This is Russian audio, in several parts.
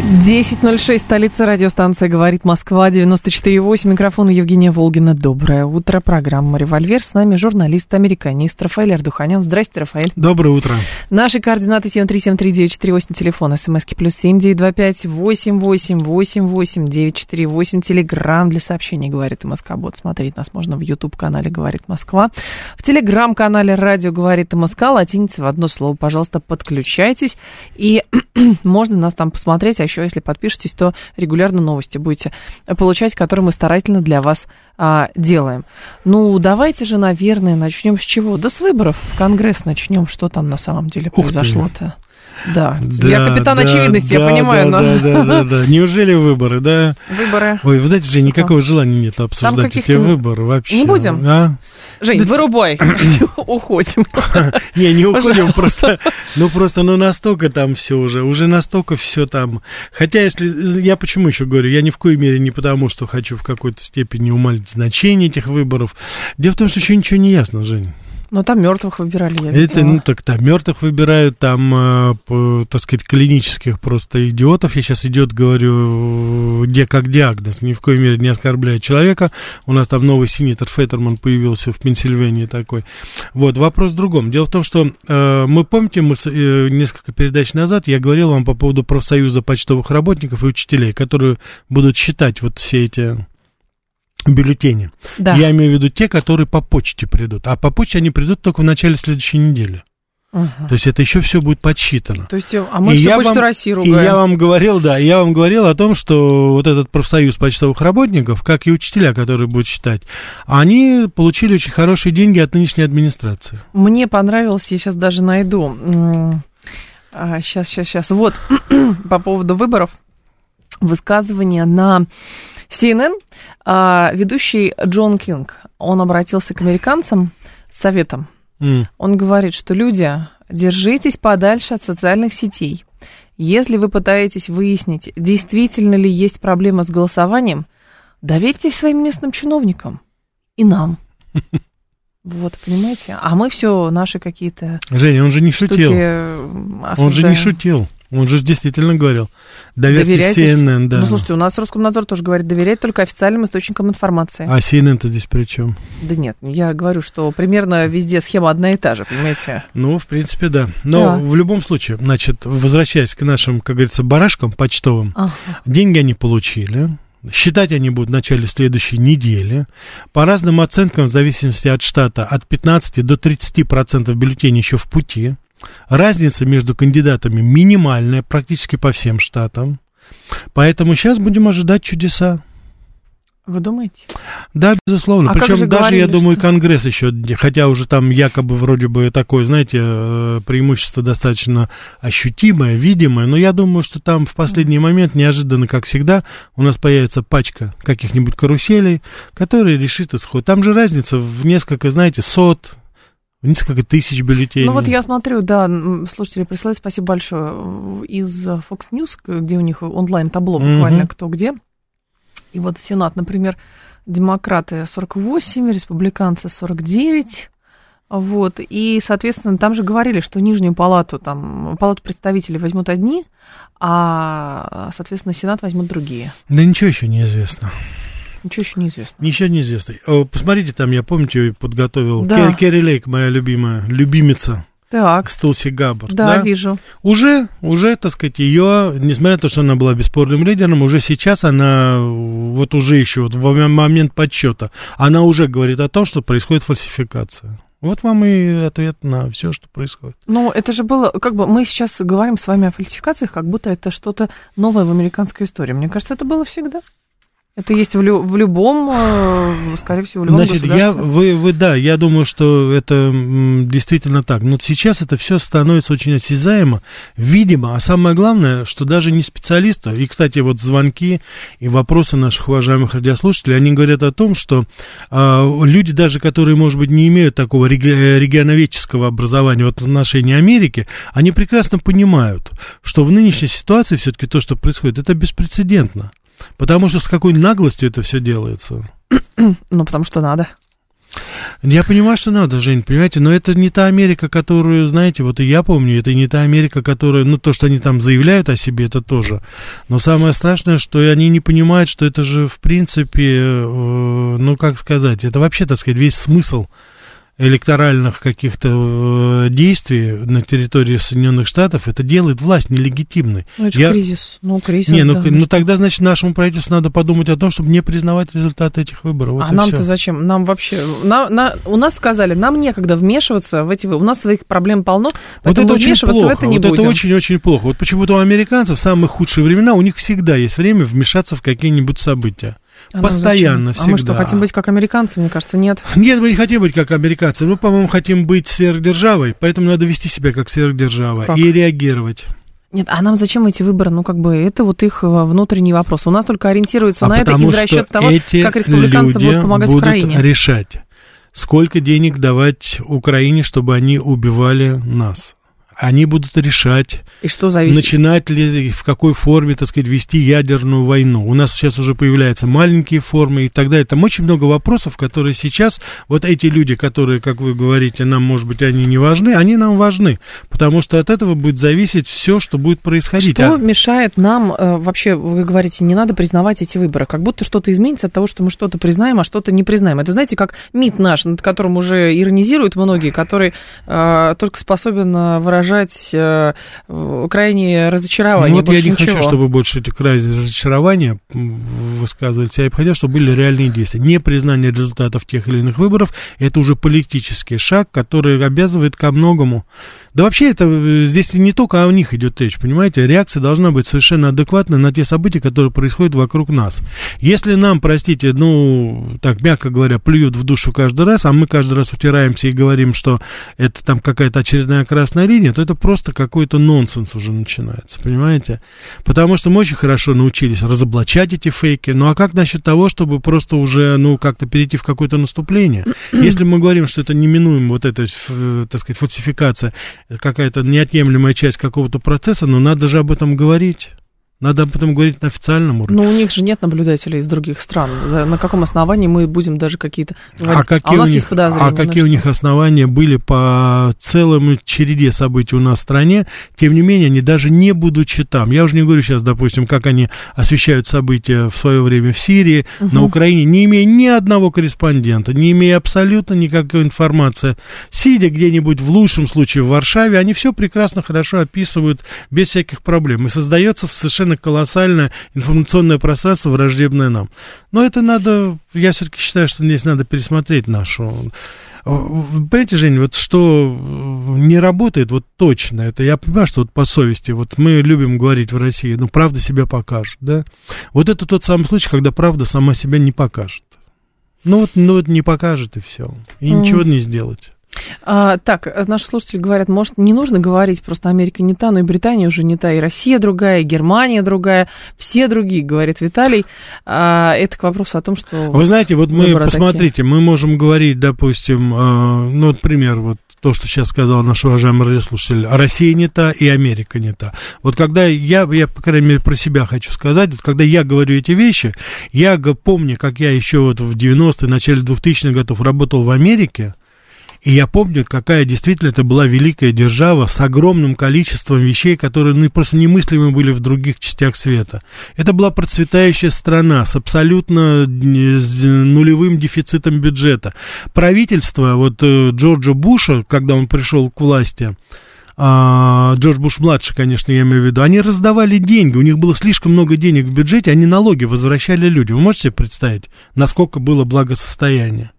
10.06, столица радиостанция «Говорит Москва», 94.8, микрофон Евгения Волгина. Доброе утро, программа «Револьвер». С нами журналист-американист Рафаэль Ардуханян. Здрасте, Рафаэль. Доброе утро. Наши координаты 7373948, телефон, смски плюс 7925 8888 948, телеграмм для сообщений «Говорит Москва». Вот смотреть нас можно в YouTube-канале «Говорит Москва». В телеграм-канале «Радио говорит Москва», латиница в одно слово. Пожалуйста, подключайтесь, и можно нас там посмотреть, а еще, если подпишетесь, то регулярно новости будете получать, которые мы старательно для вас а, делаем. Ну, давайте же, наверное, начнем с чего? Да с выборов в Конгресс начнем. Что там на самом деле произошло-то? Да, Да, я капитан да, очевидности, я да, понимаю, да, но... Да, да, да, да. Неужели выборы, да? Выборы. Ой, вы знаете, же никакого желания нет обсуждать эти выборы вообще. Не будем? А? Жень, Да вырубай, уходим. Не, не уходим, просто, ну просто, ну настолько там все уже, уже настолько все там. Хотя, если, я почему еще говорю, я ни в коей мере не потому, что хочу в какой-то степени умалить значение этих выборов. Дело в том, что еще ничего не ясно, Жень. Ну, там мертвых выбирали, я Это, видела. ну, так там мертвых выбирают, там, э, так сказать, клинических просто идиотов. Я сейчас идет, говорю, где как диагноз, ни в коей мере не оскорбляя человека. У нас там новый сенатор Феттерман появился в Пенсильвании такой. Вот, вопрос в другом. Дело в том, что э, мы, помните, мы э, несколько передач назад я говорил вам по поводу профсоюза почтовых работников и учителей, которые будут считать вот все эти бюллетени. Да. Я имею в виду те, которые по почте придут. А по почте они придут только в начале следующей недели. Ага. То есть это еще все будет подсчитано. То есть, а мы И всю я почту вам- России И ругаем. я вам говорил, да, я вам говорил о том, что вот этот профсоюз почтовых работников, как и учителя, которые будут считать, они получили очень хорошие деньги от нынешней администрации. Мне понравилось, я сейчас даже найду. Сейчас, сейчас, сейчас. Вот, по поводу выборов. Высказывание на CNN. а, Ведущий Джон Кинг, он обратился к американцам с советом. М. Он говорит, что люди, держитесь подальше от социальных сетей. Если вы пытаетесь выяснить, действительно ли есть проблема с голосованием, доверьтесь своим местным чиновникам и нам. Вот, понимаете? А мы все наши какие-то Женя, он же не шутил. м, Он же не шутил. Он же действительно говорил. Доверьте Доверяйте. CNN, да. Ну, слушайте, у нас Роскомнадзор тоже говорит, доверять только официальным источникам информации. А CNN-то здесь при чем? Да нет, я говорю, что примерно везде схема одна и та же, понимаете? Ну, в принципе, да. Но Да. в любом случае, значит, возвращаясь к нашим, как говорится, барашкам почтовым, Ага. деньги они получили. Считать они будут в начале следующей недели. По разным оценкам, в зависимости от штата, от 15 до 30 процентов бюллетеней еще в пути. Разница между кандидатами минимальная практически по всем штатам. Поэтому сейчас будем ожидать чудеса. Вы думаете? Да, безусловно. А Причем же даже, я говорили, думаю, что- Конгресс еще, хотя уже там якобы вроде бы такое, знаете, э, преимущество достаточно ощутимое, видимое, но я думаю, что там в последний момент, неожиданно, как всегда, у нас появится пачка каких-нибудь каруселей, которые решит исход. Там же разница в несколько, знаете, сот, несколько тысяч бюллетеней. Ну вот я смотрю, да, слушатели прислали, спасибо большое, из э, Fox News, где у них онлайн-табло буквально кто где. И вот Сенат, например, демократы 48, республиканцы 49. Вот, и, соответственно, там же говорили, что нижнюю палату, там, палату представителей возьмут одни, а, соответственно, Сенат возьмут другие. Да ничего еще не известно. Ничего еще неизвестно. Ничего не известно. О, Посмотрите, там, я помните, подготовил Да. Керри, Керри Лейк, моя любимая, любимица, Так, Стулси Габбард. да, вижу. Уже, уже, так сказать, ее, несмотря на то, что она была бесспорным лидером, уже сейчас она, вот уже еще, вот в мо- момент подсчета, она уже говорит о том, что происходит фальсификация. Вот вам и ответ на все, что происходит. Ну, это же было, как бы мы сейчас говорим с вами о фальсификациях, как будто это что-то новое в американской истории. Мне кажется, это было всегда. Это есть в, лю- в любом, э, скорее всего, в любом Значит, я, вы, вы, да, я думаю, что это действительно так. Но сейчас это все становится очень осязаемо, видимо, а самое главное, что даже не специалисту, и, кстати, вот звонки и вопросы наших уважаемых радиослушателей, они говорят о том, что а, люди даже, которые, может быть, не имеют такого реги- регионоведческого образования вот в отношении Америки, они прекрасно понимают, что в нынешней ситуации все-таки то, что происходит, это беспрецедентно. Потому что с какой наглостью это все делается. Ну, потому что надо. Я понимаю, что надо, Жень, понимаете, но это не та Америка, которую, знаете, вот и я помню, это не та Америка, которая, ну, то, что они там заявляют о себе, это тоже. Но самое страшное, что они не понимают, что это же, в принципе, э, ну, как сказать, это вообще, так сказать, весь смысл электоральных каких-то э, действий на территории Соединенных Штатов, это делает власть нелегитимной. Ну, это Я- кризис. Ну, кризис, Не, ну, да, ну тогда, значит, нашему правительству надо подумать о том, чтобы не признавать результаты этих выборов. Вот а нам-то зачем? Нам вообще... На, на- у нас сказали, нам некогда вмешиваться в эти... У нас своих проблем полно, Вот это очень плохо. в это не вот будем. это очень-очень плохо. Вот почему-то у американцев в самые худшие времена у них всегда есть время вмешаться в какие-нибудь события. А Постоянно, зачем? А мы что, всегда. хотим быть как американцы? Мне кажется, нет. Нет, мы не хотим быть как американцы. Мы, по-моему, хотим быть сверхдержавой, поэтому надо вести себя как сверхдержава Как? и реагировать. Нет, а нам зачем эти выборы? Ну, как бы, это вот их э, внутренний вопрос. У нас только ориентируются А на это из расчета того, как республиканцы будут помогать будут Украине. решать, сколько денег давать Украине, чтобы они убивали нас. Они будут решать, И что зависит? начинать ли, в какой форме, так сказать, вести ядерную войну. У нас сейчас уже появляются маленькие формы и так далее. Там очень много вопросов, которые сейчас, вот эти люди, которые, как вы говорите, нам, может быть, они не важны, они нам важны, потому что от этого будет зависеть все, что будет происходить. Что А- мешает нам э, вообще, вы говорите, не надо признавать эти выборы? Как будто что-то изменится от того, что мы что-то признаем, а что-то не признаем. Это, знаете, как МИД наш, над которым уже иронизируют многие, который э, только способен э, выражать э, э, крайнее разочарование. Ну, вот я не ничего. хочу, чтобы больше эти крайние разочарования высказывались. Я бы хотел, чтобы были реальные действия. Непризнание результатов тех или иных выборов – это уже политический шаг, который обязывает ко многому. Да вообще это э, здесь не только о них идет речь, понимаете? Реакция должна быть совершенно адекватной на те события, которые происходят вокруг нас. Если нам, простите, ну, так мягко говоря, плюют в душу каждый раз, а мы каждый раз утираемся и говорим, что это там какая-то очередная красная линия, то это просто какой-то нонсенс уже начинается, понимаете? Потому что мы очень хорошо научились разоблачать эти фейки. Ну а как насчет того, чтобы просто уже, ну, как-то перейти в какое-то наступление? Если мы говорим, что это неминуемо, вот эта, ф- так сказать, фальсификация, какая-то неотъемлемая часть какого-то процесса, но надо же об этом говорить. Надо об этом говорить на официальном уровне. Но у них же нет наблюдателей из других стран. За- на каком основании мы будем даже какие-то... А говорить? какие, у нас у них, есть подозрения. а ну какие у что? них основания были по целому череде событий у нас в стране, тем не менее, они даже не будучи там. Я уже не говорю сейчас, допустим, как они освещают события в свое время в Сирии, на Украине, не имея ни одного корреспондента, не имея абсолютно никакой информации. Сидя где-нибудь, в лучшем случае, в Варшаве, они все прекрасно, хорошо описывают без всяких проблем. И создается совершенно колоссальное информационное пространство, враждебное нам. Но это надо, я все-таки считаю, что здесь надо пересмотреть нашу... Понимаете, Жень, вот что э, не работает, вот точно, это я понимаю, что вот по совести, вот мы любим говорить в России, ну, правда себя покажет, да? Вот это тот самый случай, когда правда сама себя не покажет. Ну вот, ну вот не покажет и все. И ничего не сделать. А, так, наши слушатели говорят, может, не нужно говорить, просто Америка не та, но и Британия уже не та, и Россия другая, и Германия другая, все другие, говорит Виталий. А, это к вопросу о том, что... Вы знаете, вот мы, посмотрите, мы можем говорить, допустим, э, ну, например, вот то, что сейчас сказал наш уважаемый радиослушатель, а Россия не та и Америка не та. Вот когда я, я, по крайней мере, про себя хочу сказать, вот когда я говорю эти вещи, я помню, как я еще вот в 90-е, начале 2000-х годов работал в Америке, и я помню, какая действительно это была великая держава с огромным количеством вещей, которые ну, просто немыслимы были в других частях света. Это была процветающая страна с абсолютно э, нулевым дефицитом бюджета. Правительство вот э, Джорджа Буша, когда он пришел к власти, а, Джордж Буш-младший, конечно, я имею в виду, они раздавали деньги, у них было слишком много денег в бюджете, они налоги возвращали людям. Вы можете себе представить, насколько было благосостояние?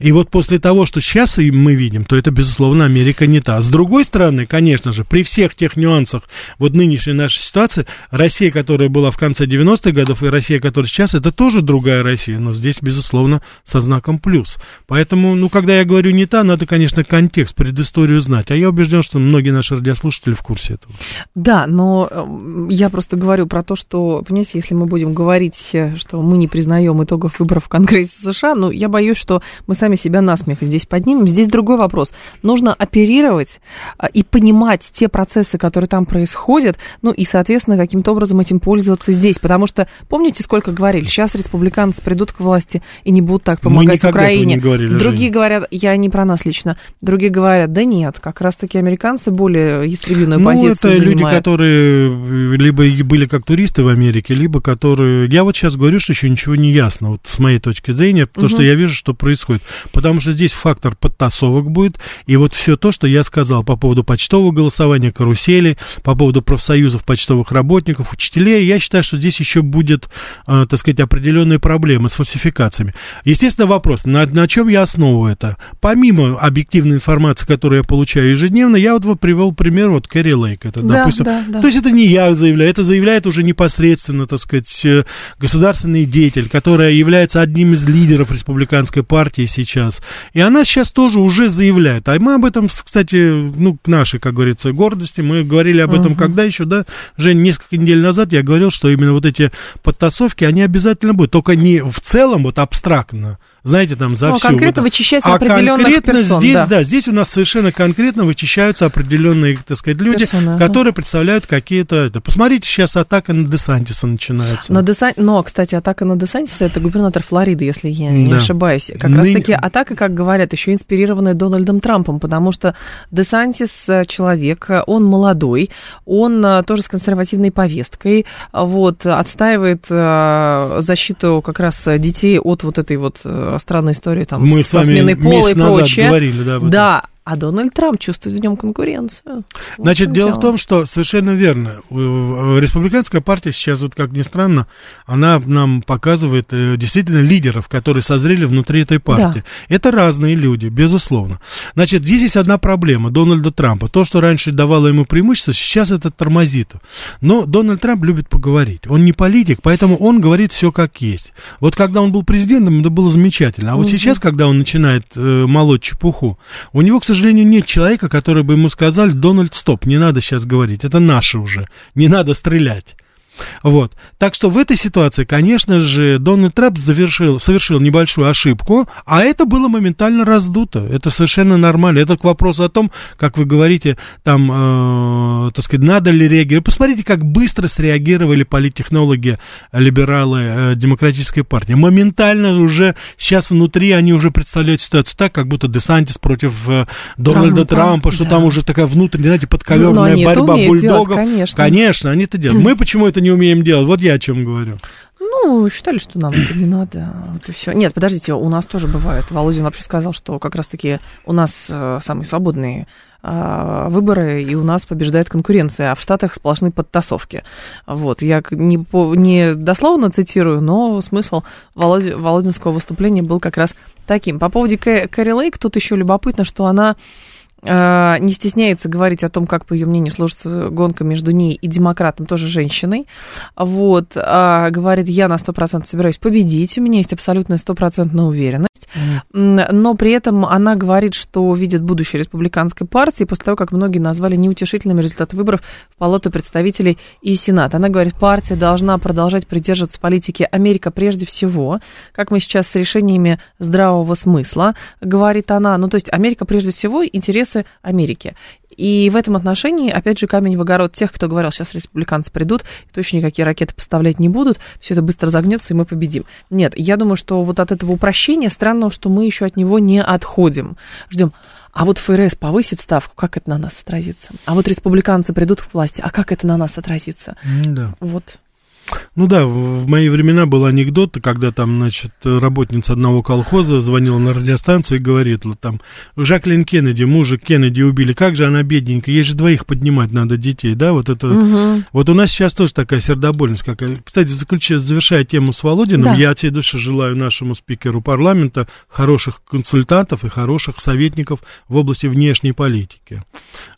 И вот после того, что сейчас мы видим, то это, безусловно, Америка не та. С другой стороны, конечно же, при всех тех нюансах вот нынешней нашей ситуации, Россия, которая была в конце 90-х годов, и Россия, которая сейчас, это тоже другая Россия, но здесь, безусловно, со знаком плюс. Поэтому, ну, когда я говорю не та, надо, конечно, контекст, предысторию знать. А я убежден, что многие наши радиослушатели в курсе этого. Да, но э, я просто говорю про то, что, понимаете, если мы будем говорить, э, что мы не признаем итогов выборов в Конгрессе США, ну, я боюсь, что мы сами себя на смех здесь поднимем. Здесь другой вопрос. Нужно оперировать а, и понимать те процессы, которые там происходят, ну и, соответственно, каким-то образом этим пользоваться здесь. Потому что, помните, сколько говорили, сейчас республиканцы придут к власти и не будут так помогать Украине. Не говорили, Другие Женя. говорят, я не про нас лично, другие говорят, да нет, как раз-таки американцы более истребиную ну, позицию это занимают. люди, которые либо были как туристы в Америке, либо которые... Я вот сейчас говорю, что еще ничего не ясно, вот с моей точки зрения, потому угу. что я вижу, что происходит. Потому что здесь фактор подтасовок будет, и вот все то, что я сказал по поводу почтового голосования, карусели, по поводу профсоюзов почтовых работников, учителей, я считаю, что здесь еще будет, э, так сказать, определенные проблемы с фальсификациями. Естественно, вопрос, на, на чем я основываю это? Помимо объективной информации, которую я получаю ежедневно, я вот привел пример вот Кэрри Лейк. Это, да, допустим, да, да. То есть это не я заявляю, это заявляет уже непосредственно, так сказать, э, государственный деятель, который является одним из лидеров республиканской партии сейчас. И она сейчас тоже уже заявляет. А мы об этом, кстати, ну, к нашей, как говорится, гордости, мы говорили об этом uh-huh. когда еще, да, Жень, несколько недель назад я говорил, что именно вот эти подтасовки, они обязательно будут, только не в целом, вот абстрактно, знаете, там за ну, всю. конкретно вот, вычищается а определенных конкретно персон, здесь, да. да, здесь у нас совершенно конкретно вычищаются определенные, так сказать, люди, Персоны, которые ага. представляют какие-то... Это. Посмотрите, сейчас атака на Десантиса начинается. На Десан... Но, кстати, атака на Десантиса это губернатор Флориды, если я не да. ошибаюсь. Как Ны... раз-таки атака, как говорят, еще инспирированная Дональдом Трампом, потому что Десантис э, человек, он молодой, он э, тоже с консервативной повесткой, вот, отстаивает э, защиту как раз детей от вот этой вот странной истории там Мы со сменой пола и прочее. Говорили, да, да, а Дональд Трамп чувствует в нем конкуренцию. Вот Значит, дело, дело в том, что совершенно верно. Республиканская партия сейчас, вот как ни странно, она нам показывает э, действительно лидеров, которые созрели внутри этой партии. Да. Это разные люди, безусловно. Значит, здесь есть одна проблема Дональда Трампа. То, что раньше давало ему преимущество, сейчас это тормозит. Но Дональд Трамп любит поговорить. Он не политик, поэтому он говорит все как есть. Вот когда он был президентом, это было замечательно. А вот угу. сейчас, когда он начинает э, молоть чепуху, у него, к сожалению, сожалению, нет человека, который бы ему сказал, Дональд, стоп, не надо сейчас говорить, это наше уже, не надо стрелять. Вот. Так что в этой ситуации, конечно же, Дональд Трамп завершил, совершил небольшую ошибку, а это было моментально раздуто. Это совершенно нормально. Это к вопросу о том, как вы говорите, там, э, так сказать, надо ли реагировать. Посмотрите, как быстро среагировали политтехнологи, либералы э, демократической партии. Моментально уже сейчас внутри они уже представляют ситуацию так, как будто Десантис против э, Дональда Трампа, Трампа что да. там уже такая внутренняя, знаете, подковерная ну, борьба бульдогов. Делать, конечно. конечно, они это делают. Мы почему это не умеем делать. Вот я о чем говорю. Ну, считали, что нам это не надо. Вот и все. Нет, подождите, у нас тоже бывает. Володин вообще сказал, что как раз-таки у нас э, самые свободные э, выборы, и у нас побеждает конкуренция, а в Штатах сплошные подтасовки. Вот, я не, по, не дословно цитирую, но смысл Володи, Володинского выступления был как раз таким. По поводу Кэрри Лейк, тут еще любопытно, что она не стесняется говорить о том, как, по ее мнению, сложится гонка между ней и демократом, тоже женщиной. Вот, а, говорит, я на 100% собираюсь победить, у меня есть абсолютная стопроцентная уверенность. Mm. Но при этом она говорит, что видит будущее республиканской партии после того, как многие назвали неутешительными результаты выборов в Палату представителей и Сенат. Она говорит, партия должна продолжать придерживаться политики Америка прежде всего, как мы сейчас с решениями здравого смысла, говорит она. Ну, то есть Америка прежде всего интерес интересы Америки. И в этом отношении, опять же, камень в огород тех, кто говорил, сейчас республиканцы придут, точно никакие ракеты поставлять не будут, все это быстро загнется, и мы победим. Нет, я думаю, что вот от этого упрощения странно, что мы еще от него не отходим. Ждем. А вот ФРС повысит ставку, как это на нас отразится? А вот республиканцы придут к власти, а как это на нас отразится? Да. Вот. Ну да, в, в мои времена был анекдот, когда там, значит, работница одного колхоза звонила на радиостанцию и говорит, там, Жаклин Кеннеди, мужа Кеннеди убили, как же она бедненькая, ей же двоих поднимать надо детей, да, вот это, угу. вот у нас сейчас тоже такая сердобольность какая. Кстати, заключая, завершая тему с Володиным, да. я от всей души желаю нашему спикеру парламента хороших консультантов и хороших советников в области внешней политики.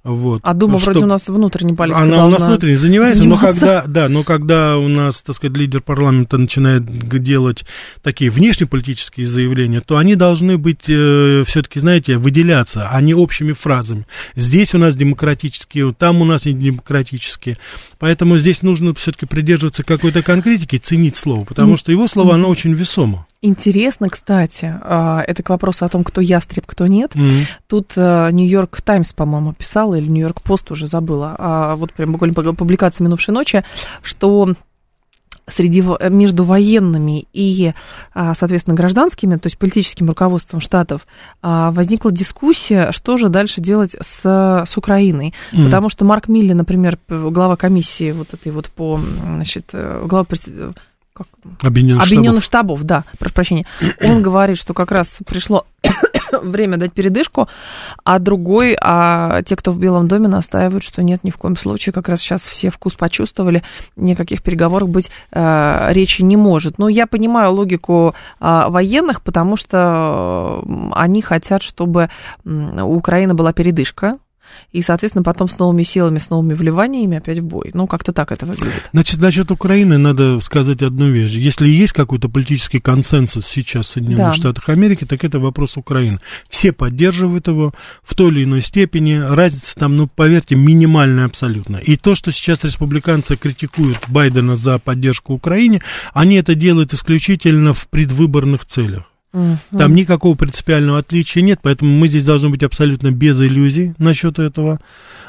Вот. А Дума Что... вроде у нас внутренней политикой Она у нас внутренней занимается, заниматься. но когда, да, но когда у нас, так сказать, лидер парламента начинает делать такие внешнеполитические заявления, то они должны быть э, все-таки, знаете, выделяться, а не общими фразами. Здесь у нас демократические, там у нас не демократические. Поэтому здесь нужно все-таки придерживаться какой-то конкретики, ценить слово, потому что его слово, оно очень весомо. Интересно, кстати, а, это к вопросу о том, кто ястреб, кто нет. Mm-hmm. Тут э, Нью-Йорк Таймс, по-моему, писал, или Нью-Йорк Пост уже забыла, а вот прям буквально публикация минувшей ночи, что среди, между военными и, а, соответственно, гражданскими, то есть политическим руководством штатов, а, возникла дискуссия, что же дальше делать с, с Украиной. Mm. Потому что Марк Милли, например, глава комиссии вот этой вот по, значит, э, глава как? Объединенных, Объединенных штабов. штабов, да, прошу прощения. Он говорит, что как раз пришло время дать передышку, а другой, а те, кто в Белом доме, настаивают, что нет, ни в коем случае, как раз сейчас все вкус почувствовали, никаких переговоров быть э, речи не может. Но я понимаю логику э, военных, потому что они хотят, чтобы у Украины была передышка, и, соответственно, потом с новыми силами, с новыми вливаниями опять в бой. Ну, как-то так это выглядит. Значит, насчет Украины надо сказать одну вещь. Если есть какой-то политический консенсус сейчас в Соединенных да. Штатах Америки, так это вопрос Украины. Все поддерживают его в той или иной степени. Разница там, ну, поверьте, минимальная абсолютно. И то, что сейчас республиканцы критикуют Байдена за поддержку Украине, они это делают исключительно в предвыборных целях. Угу. Там никакого принципиального отличия нет, поэтому мы здесь должны быть абсолютно без иллюзий насчет этого.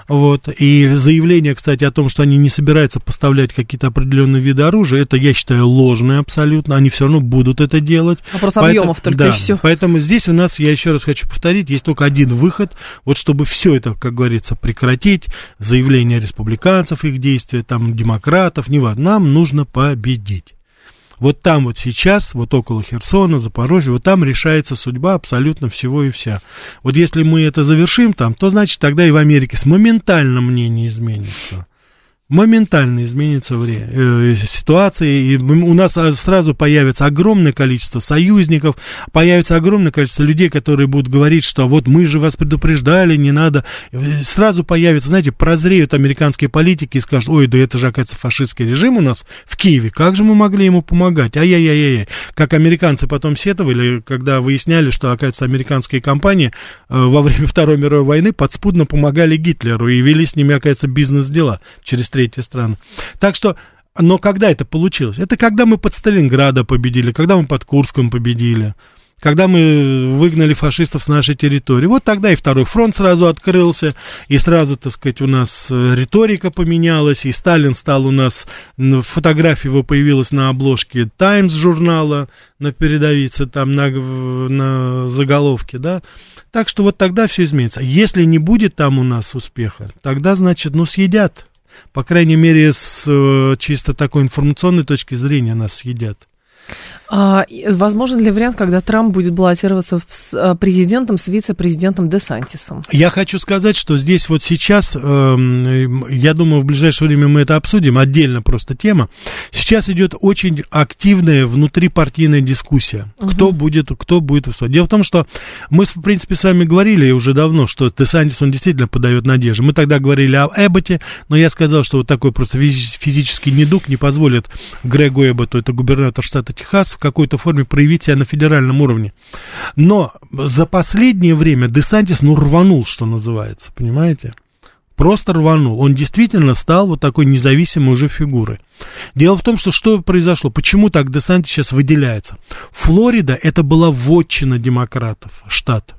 Вот. И заявление, кстати, о том, что они не собираются поставлять какие-то определенные виды оружия, это, я считаю, ложное абсолютно. Они все равно будут это делать. Вопрос поэтому, объемов только да, и все. Поэтому здесь у нас, я еще раз хочу повторить, есть только один выход, вот чтобы все это, как говорится, прекратить, заявление республиканцев, их действия, там, демократов, неважно, нам нужно победить. Вот там вот сейчас, вот около Херсона, Запорожья, вот там решается судьба абсолютно всего и вся. Вот если мы это завершим там, то значит тогда и в Америке с моментально мнение изменится моментально изменится время, э, ситуация, и у нас сразу появится огромное количество союзников, появится огромное количество людей, которые будут говорить, что вот мы же вас предупреждали, не надо. Сразу появится, знаете, прозреют американские политики и скажут, ой, да это же, оказывается, фашистский режим у нас в Киеве, как же мы могли ему помогать? Ай-яй-яй-яй. Как американцы потом сетовали, когда выясняли, что, оказывается, американские компании э, во время Второй мировой войны подспудно помогали Гитлеру и вели с ними, оказывается, бизнес-дела через третьи страны. Так что но когда это получилось? Это когда мы под Сталинграда победили, когда мы под Курском победили, когда мы выгнали фашистов с нашей территории. Вот тогда и второй фронт сразу открылся, и сразу, так сказать, у нас э, риторика поменялась, и Сталин стал у нас, фотография его появилась на обложке Таймс журнала, на передовице, там на, на заголовке, да. Так что вот тогда все изменится. Если не будет там у нас успеха, тогда, значит, ну, съедят по крайней мере, с э, чисто такой информационной точки зрения нас съедят. А, возможен ли вариант, когда Трамп будет баллотироваться с э, президентом, с вице-президентом Десантисом? Я хочу сказать, что здесь вот сейчас, э, я думаю, в ближайшее время мы это обсудим, отдельно просто тема. Сейчас идет очень активная внутрипартийная дискуссия, угу. кто будет, кто будет выступать. Дело в том, что мы, в принципе, с вами говорили уже давно, что Десантис, он действительно подает надежды. Мы тогда говорили о Эбботе, но я сказал, что вот такой просто физический недуг не позволит Грегу Эбботу, это губернатор штата Техас, какой-то форме проявить себя на федеральном уровне. Но за последнее время Десантис, ну, рванул, что называется, понимаете? Просто рванул. Он действительно стал вот такой независимой уже фигурой. Дело в том, что что произошло? Почему так Десантис сейчас выделяется? Флорида это была вотчина демократов, штат.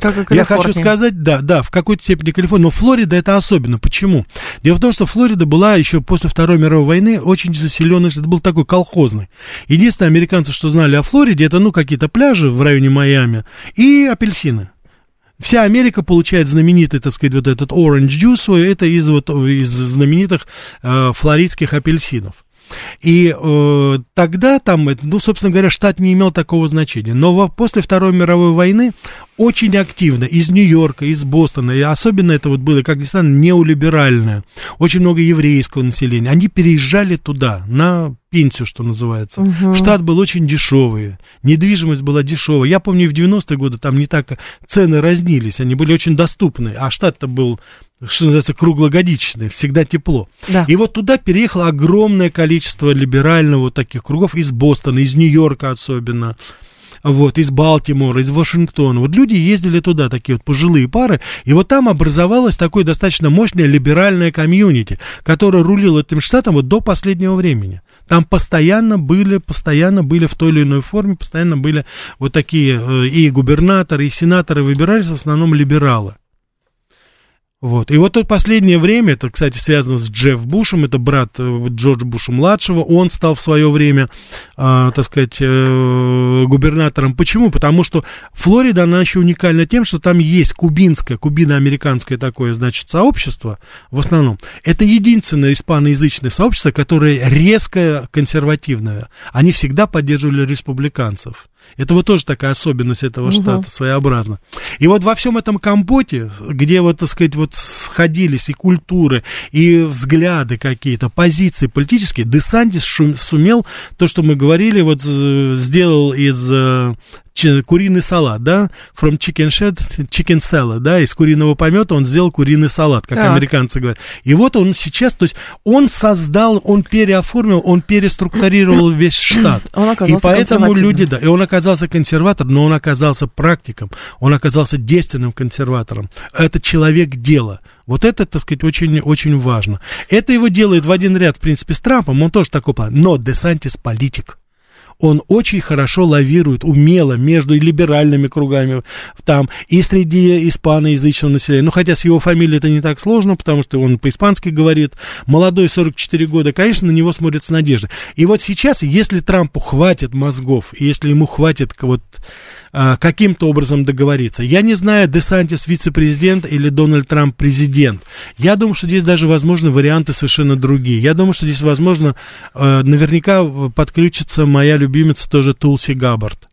Как Я хочу сказать, да, да, в какой-то степени Калифорния, но Флорида это особенно. Почему? Дело в том, что Флорида была еще после Второй мировой войны очень заселенной, это был такой колхозный. Единственное, американцы, что знали о Флориде, это, ну, какие-то пляжи в районе Майами и апельсины. Вся Америка получает знаменитый, так сказать, вот этот orange juice, это из, вот, из знаменитых э, флоридских апельсинов. И э, тогда там, ну, собственно говоря, штат не имел такого значения. Но во, после Второй мировой войны очень активно из Нью-Йорка, из Бостона, и особенно это вот было, как ни странно, неолиберальное, очень много еврейского населения, они переезжали туда, на пенсию, что называется. Угу. Штат был очень дешевый, недвижимость была дешевая. Я помню, в 90-е годы там не так цены разнились, они были очень доступны, а штат-то был что называется, круглогодичный, всегда тепло. Да. И вот туда переехало огромное количество либерального вот таких кругов из Бостона, из Нью-Йорка особенно вот, из Балтимора, из Вашингтона. Вот люди ездили туда, такие вот пожилые пары, и вот там образовалось такое достаточно мощное либеральное комьюнити, которое рулило этим штатом вот до последнего времени. Там постоянно были, постоянно были в той или иной форме, постоянно были вот такие э, и губернаторы, и сенаторы выбирались в основном либералы. Вот. И вот это последнее время, это, кстати, связано с Джефф Бушем, это брат э, Джорджа Буша-младшего, он стал в свое время, э, так сказать, э, губернатором. Почему? Потому что Флорида, она еще уникальна тем, что там есть кубинское, кубино-американское такое, значит, сообщество, в основном. Это единственное испаноязычное сообщество, которое резко консервативное. Они всегда поддерживали республиканцев. Это вот тоже такая особенность этого угу. штата, своеобразно. И вот во всем этом компоте, где вот, так сказать, вот сходились и культуры, и взгляды какие-то, позиции политические, Десантис сумел то, что мы говорили, вот э, сделал из э, куриный салат, да, from chicken shed, chicken salad, да, из куриного помета он сделал куриный салат, как так. американцы говорят. И вот он сейчас, то есть он создал, он переоформил, он переструктурировал весь штат. Он и поэтому люди, да, и он оказался консерватором, но он оказался практиком, он оказался действенным консерватором. Это человек дела. Вот это, так сказать, очень, очень важно. Это его делает в один ряд, в принципе, с Трампом, он тоже такой план. Но Десантис политик он очень хорошо лавирует, умело между либеральными кругами там и среди испаноязычного населения. Ну, хотя с его фамилией это не так сложно, потому что он по-испански говорит. Молодой, 44 года, конечно, на него смотрят с надеждой. И вот сейчас, если Трампу хватит мозгов, если ему хватит вот а, каким-то образом договориться. Я не знаю, Десантис вице-президент или Дональд Трамп президент. Я думаю, что здесь даже возможны варианты совершенно другие. Я думаю, что здесь, возможно, а, наверняка подключится моя любимица тоже Тулси Габбард.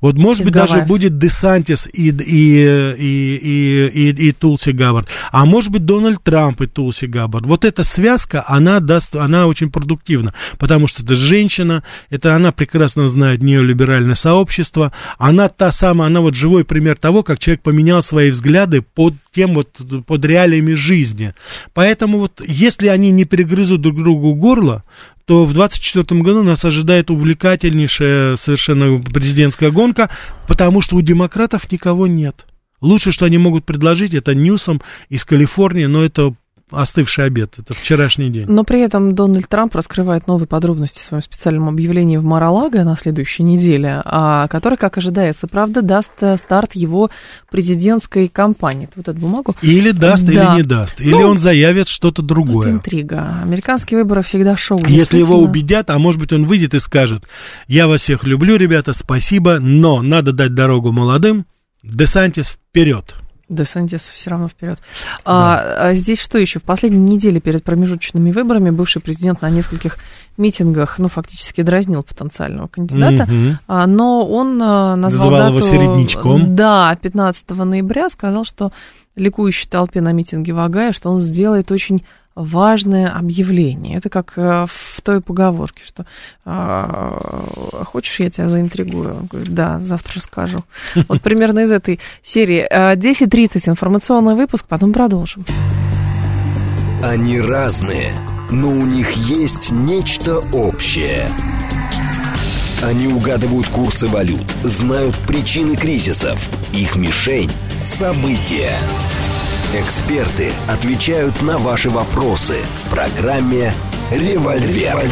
Вот, может Из быть, Гавайев. даже будет Десантис и, и, и, и, и, и Тулси Габбард. А может быть, Дональд Трамп и Тулси Габбард. Вот эта связка, она даст, она очень продуктивна, потому что это женщина, это она прекрасно знает неолиберальное сообщество, она та самая, она вот живой пример того, как человек поменял свои взгляды под тем вот, под реалиями жизни. Поэтому вот, если они не перегрызут друг другу горло, то в 2024 году нас ожидает увлекательнейшая совершенно президентская гонка, потому что у демократов никого нет. Лучше, что они могут предложить, это Ньюсом из Калифорнии, но это остывший обед. Это вчерашний день. Но при этом Дональд Трамп раскрывает новые подробности в своем специальном объявлении в Маралага на следующей неделе, а, который, как ожидается, правда, даст э, старт его президентской кампании. Вот эту бумагу. Или даст, да. или не даст. Или ну, он заявит что-то другое. Это интрига. Американские выборы всегда шоу. Если его убедят, а может быть он выйдет и скажет, я вас всех люблю, ребята, спасибо, но надо дать дорогу молодым, Десантис вперед. Десантис все равно вперед. Да. А, а здесь что еще? В последней неделе перед промежуточными выборами бывший президент на нескольких митингах, ну, фактически дразнил потенциального кандидата, угу. а, но он а, назвал Называл дату... его середнячком. Да, 15 ноября сказал, что ликующей толпе на митинге Вагая, что он сделает очень важное объявление. Это как э, в той поговорке, что а, хочешь, я тебя заинтригую? Он говорит, да, завтра расскажу. Вот примерно из этой серии. 10.30 э, информационный выпуск, потом продолжим. Они разные, но у них есть нечто общее. Они угадывают курсы валют, знают причины кризисов. Их мишень – события. Эксперты отвечают на ваши вопросы в программе «Револьвер».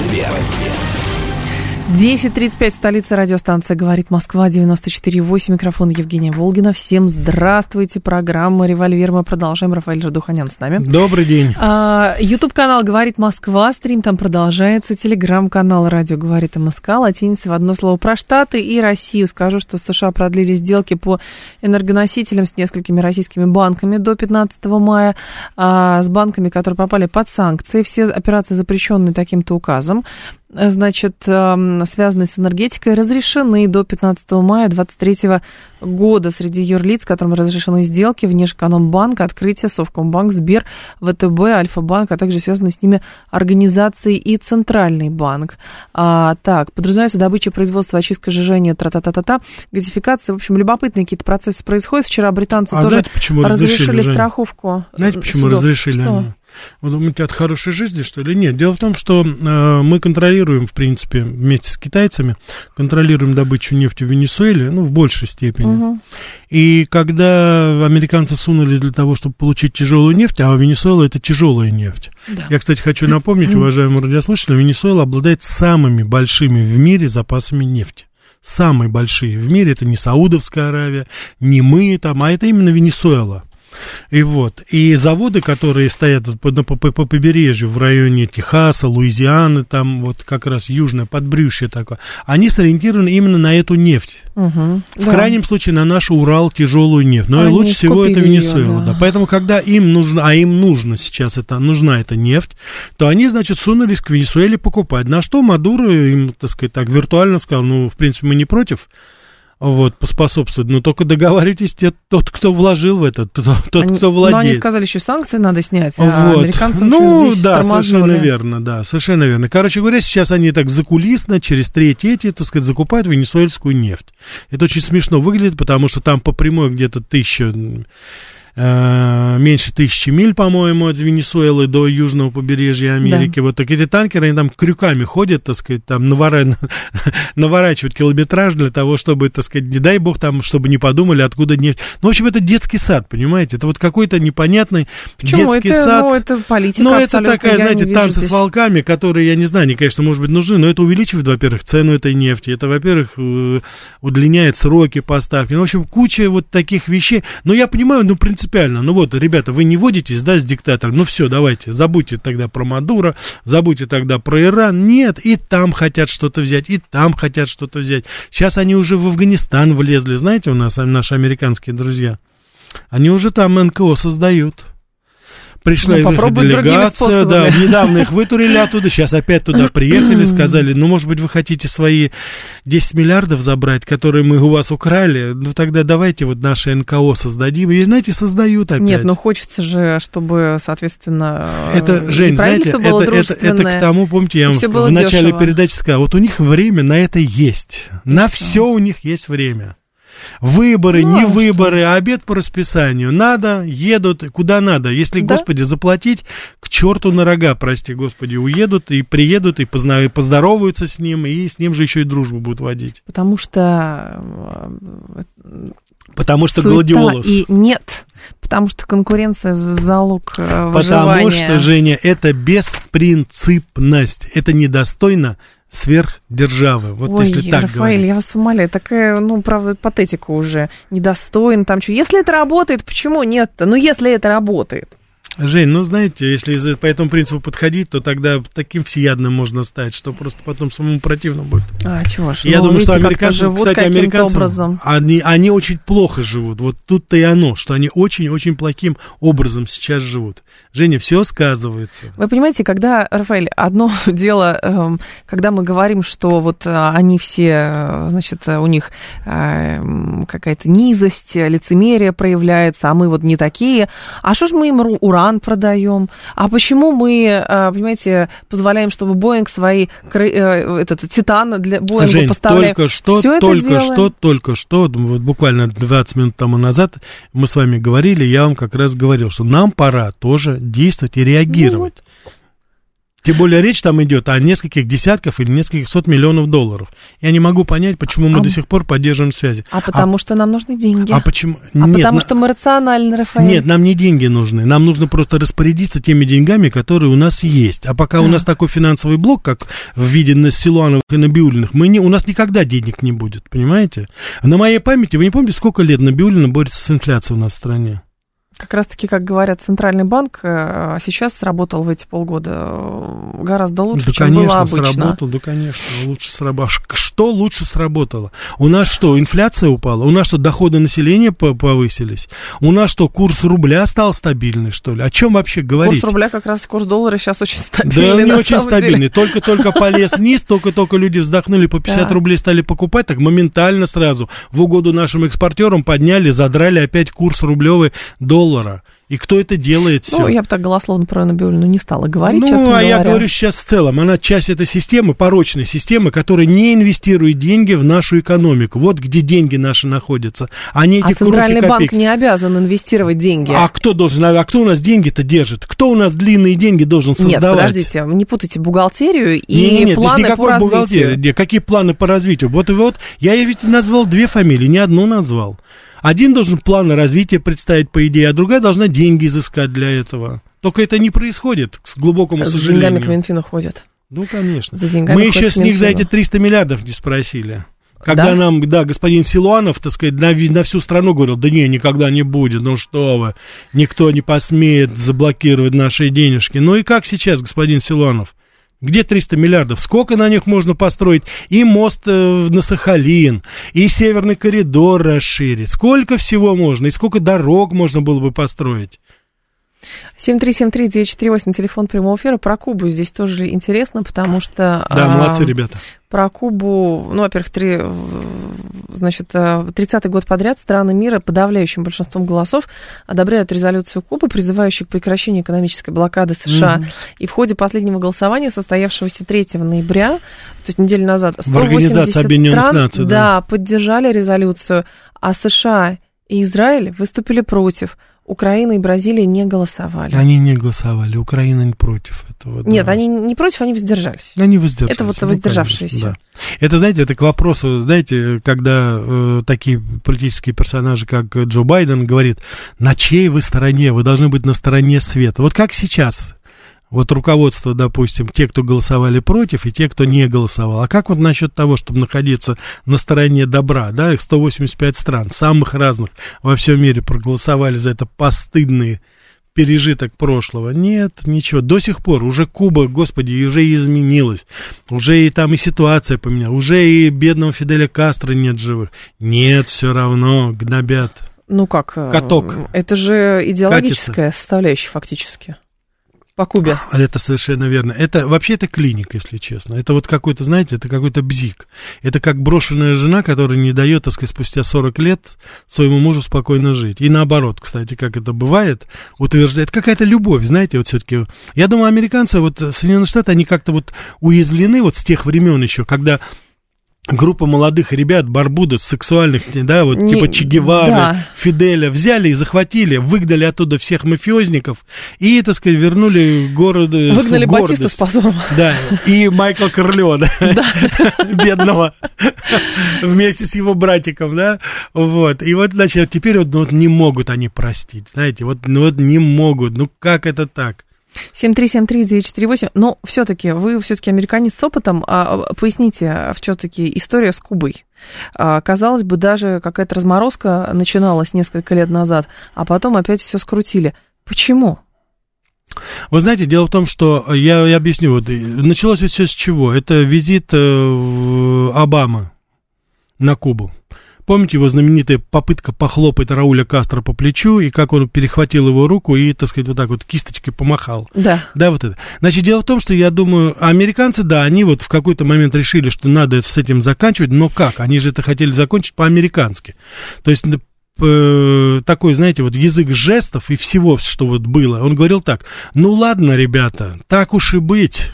10.35, столица радиостанция «Говорит Москва», 94.8, микрофон Евгения Волгина. Всем здравствуйте, программа «Револьвер». Мы продолжаем. Рафаэль Жадуханян с нами. Добрый день. Ютуб-канал а, «Говорит Москва», стрим там продолжается. Телеграм-канал «Радио говорит МСК», латиница в одно слово про Штаты и Россию. Скажу, что США продлили сделки по энергоносителям с несколькими российскими банками до 15 мая, а, с банками, которые попали под санкции. Все операции запрещенные таким-то указом. Значит, эм, связанные с энергетикой, разрешены до 15 мая 2023 года среди юрлиц, которым разрешены сделки Внешэкономбанк, Открытие, Совкомбанк, Сбер, ВТБ, Альфа-банк, а также связаны с ними организации и Центральный банк. А, так, подразумевается добыча, производство, очистка, сжижение, тра-та-та-та-та, газификация. В общем, любопытные какие-то процессы происходят. Вчера британцы а тоже знаете, почему разрешили, разрешили страховку. Знаете, почему судов? разрешили? Что? Вы думаете, от хорошей жизни, что ли? Нет. Дело в том, что э, мы контролируем, в принципе, вместе с китайцами, контролируем добычу нефти в Венесуэле, ну, в большей степени. Угу. И когда американцы сунулись для того, чтобы получить тяжелую нефть, а Венесуэла это тяжелая нефть. Да. Я, кстати, хочу напомнить, уважаемые радиослушатели, Венесуэла обладает самыми большими в мире запасами нефти самые большие в мире. Это не Саудовская Аравия, не мы там, а это именно Венесуэла. И вот, и заводы, которые стоят по, по, по побережью в районе Техаса, Луизианы, там вот как раз южное подбрюшье такое, они сориентированы именно на эту нефть. Угу, в да. крайнем случае на наш Урал тяжелую нефть. Но они и лучше всего это Венесуэла. Ее, да. Да. Поэтому, когда им нужно, а им нужно сейчас это, нужна эта нефть, то они, значит, сунулись к Венесуэле покупать. На что Мадуро им, так сказать, так виртуально сказал, ну, в принципе, мы не против, вот, поспособствовать. Но только договаривайтесь, те, тот, кто вложил в это, тот, они, кто владеет. Но они сказали, еще санкции надо снять, а вот. американцам Ну, да, тормознули. совершенно верно, да, совершенно верно. Короче говоря, сейчас они так закулисно, через третьи эти, так сказать, закупают венесуэльскую нефть. Это очень смешно выглядит, потому что там по прямой где-то тысяча Э, меньше тысячи миль, по-моему, от Венесуэлы до южного побережья Америки. Да. Вот так эти танкеры, они там крюками ходят, так сказать, там навора... наворачивают километраж для того, чтобы, так сказать, не дай бог там, чтобы не подумали, откуда нефть. Ну, в общем, это детский сад, понимаете? Это вот какой-то непонятный Почему? детский это, сад. Ну, это политика Ну, это такая, знаете, танцы здесь. с волками, которые, я не знаю, они, конечно, может быть, нужны, но это увеличивает, во-первых, цену этой нефти. Это, во-первых, э, удлиняет сроки поставки. Ну, в общем, куча вот таких вещей. Но я понимаю, ну, принципиально принципиально. Ну вот, ребята, вы не водитесь, да, с диктатором. Ну все, давайте, забудьте тогда про Мадуро, забудьте тогда про Иран. Нет, и там хотят что-то взять, и там хотят что-то взять. Сейчас они уже в Афганистан влезли, знаете, у нас наши американские друзья. Они уже там НКО создают пришла ну, их делегация, да, недавно их вытурили оттуда, сейчас опять туда приехали, сказали, ну, может быть, вы хотите свои 10 миллиардов забрать, которые мы у вас украли, ну, тогда давайте вот наше НКО создадим, и, знаете, создают опять. Нет, ну, хочется же, чтобы, соответственно, это, Жень, знаете, это, это, это к тому, помните, я вам в начале дешево. передачи сказал, вот у них время на это есть, и на все. все у них есть время. Выборы, ну, не а выборы, что? обед по расписанию. Надо, едут, куда надо. Если, да? Господи, заплатить, к черту на рога, прости, Господи, уедут и приедут, и, позна- и поздороваются с ним, и с ним же еще и дружбу будут водить. Потому что... Э, потому что гладиолус. И нет, потому что конкуренция залог э, выживания. Потому что, Женя, это беспринципность. Это недостойно сверхдержавы. Вот Ой, если так Рафаэль, говорить. я вас умоляю, такая, ну, правда, патетика уже. Недостойно там что. Если это работает, почему нет-то? Ну, если это работает. Жень, ну знаете, если по этому принципу подходить, то тогда таким всеядным можно стать, что просто потом самому противно будет. А, чего ж, Я ну, думаю, что американцы, живут кстати, американцы, образом. Они, они очень плохо живут. Вот тут-то и оно, что они очень-очень плохим образом сейчас живут. Женя, все сказывается. Вы понимаете, когда, Рафаэль, одно дело, эм, когда мы говорим, что вот э, они все, э, значит, у них эм, какая-то низость, лицемерие проявляется, а мы вот не такие. А что ж мы им ура уран продаем. А почему мы, э, понимаете, позволяем, чтобы Боинг свои э, этот Титан для Боинга Жень, поставляем? только что, Всё только что, только что, вот буквально 20 минут тому назад мы с вами говорили, я вам как раз говорил, что нам пора тоже действовать и реагировать. Ну, вот. Тем более речь там идет о нескольких десятков или нескольких сот миллионов долларов. Я не могу понять, почему мы а, до сих пор поддерживаем связи. А потому а, что нам нужны деньги. А почему? А Нет, потому на... что мы рациональны, Рафаэль. Нет, нам не деньги нужны. Нам нужно просто распорядиться теми деньгами, которые у нас есть. А пока да. у нас такой финансовый блок, как в виде Силуановых и Набиулиных, мы не, у нас никогда денег не будет, понимаете? На моей памяти, вы не помните, сколько лет Набиулина борется с инфляцией у нас в стране? Как раз-таки, как говорят, Центральный банк э, сейчас сработал в эти полгода э, гораздо лучше, да, чем конечно, было обычно. сработал, да, конечно, лучше сработало. Что лучше сработало? У нас что, инфляция упала? У нас что, доходы населения повысились? У нас что, курс рубля стал стабильный, что ли? О чем вообще говорить? Курс рубля как раз, курс доллара сейчас очень стабильный. Да, не очень стабильный. Только-только полез вниз, только-только люди вздохнули, по 50 да. рублей стали покупать, так моментально сразу в угоду нашим экспортерам подняли, задрали опять курс рублевый доллар доллара. И кто это делает все? Ну, я бы так голословно про Набиулину не стала говорить, Ну, а говоря. я говорю сейчас в целом. Она часть этой системы, порочной системы, которая не инвестирует деньги в нашу экономику. Вот где деньги наши находятся. А не эти а Центральный банк не обязан инвестировать деньги. А кто должен? А кто у нас деньги-то держит? Кто у нас длинные деньги должен создавать? Нет, подождите, не путайте бухгалтерию и нет, нет, планы никакой по развитию. Бухгалтерии. Какие планы по развитию? Вот и вот, я ведь назвал две фамилии, не одну назвал. Один должен планы развития представить, по идее, а другая должна деньги изыскать для этого. Только это не происходит, к глубокому с сожалению. С деньгами к Минфину ходят. Ну, конечно. За деньгами Мы еще с них за эти 300 миллиардов не спросили. Когда да? нам, да, господин Силуанов, так сказать, на, на всю страну говорил, да не, никогда не будет, ну что вы, никто не посмеет заблокировать наши денежки. Ну и как сейчас, господин Силуанов? Где 300 миллиардов? Сколько на них можно построить? И мост э, на Сахалин, и северный коридор расширить. Сколько всего можно? И сколько дорог можно было бы построить? 7373948, телефон прямого эфира. Про Кубу здесь тоже интересно, потому что... Да, молодцы ребята. Про Кубу, ну, во-первых, три, значит, 30-й год подряд страны мира подавляющим большинством голосов одобряют резолюцию Кубы, призывающую к прекращению экономической блокады США. Mm-hmm. И в ходе последнего голосования, состоявшегося 3 ноября, то есть неделю назад, 180 стран Наций, да. Да, поддержали резолюцию, а США и Израиль выступили против. Украина и Бразилия не голосовали. Они не голосовали, Украина не против этого. Да. Нет, они не против, они воздержались. Они воздержались. Это вот ну, воздержавшиеся. Конечно, да. Это, знаете, это к вопросу, знаете, когда э, такие политические персонажи, как Джо Байден, говорит, на чьей вы стороне, вы должны быть на стороне света. Вот как сейчас вот руководство, допустим, те, кто голосовали против, и те, кто не голосовал. А как вот насчет того, чтобы находиться на стороне добра, да, их 185 стран, самых разных во всем мире проголосовали за это постыдные пережиток прошлого. Нет, ничего. До сих пор уже Куба, господи, уже изменилась. Уже и там и ситуация поменялась. Уже и бедного Фиделя Кастро нет живых. Нет, все равно гнобят. Ну как? Каток. Это же идеологическая Катится. составляющая фактически по Кубе. А это совершенно верно. Это вообще это клиника, если честно. Это вот какой-то, знаете, это какой-то бзик. Это как брошенная жена, которая не дает, так сказать, спустя 40 лет своему мужу спокойно жить. И наоборот, кстати, как это бывает, утверждает какая-то любовь, знаете, вот все-таки. Я думаю, американцы, вот Соединенные Штаты, они как-то вот уязвлены вот с тех времен еще, когда группа молодых ребят, барбудос, сексуальных, да, вот Не, типа Че Гевары, да. Фиделя, взяли и захватили, выгнали оттуда всех мафиозников и, так сказать, вернули город... Выгнали Батисту с позором. Да, и Майкла Корлеона, бедного, вместе с его братиком, да, вот. И вот, значит, теперь вот, ну, вот не могут они простить, знаете, вот, ну, вот не могут, ну как это так? 7373948. Но все-таки вы все-таки американец с опытом. А, поясните, все-таки история с Кубой. А, казалось бы, даже какая-то разморозка начиналась несколько лет назад, а потом опять все скрутили. Почему? Вы знаете, дело в том, что я, я объясню. Вот, началось ведь все с чего? Это визит э, Обамы на Кубу. Помните его знаменитая попытка похлопать Рауля Кастро по плечу, и как он перехватил его руку и, так сказать, вот так вот кисточкой помахал? Да. Да, вот это. Значит, дело в том, что я думаю, американцы, да, они вот в какой-то момент решили, что надо с этим заканчивать, но как? Они же это хотели закончить по-американски. То есть такой, знаете, вот язык жестов и всего, что вот было. Он говорил так, ну ладно, ребята, так уж и быть,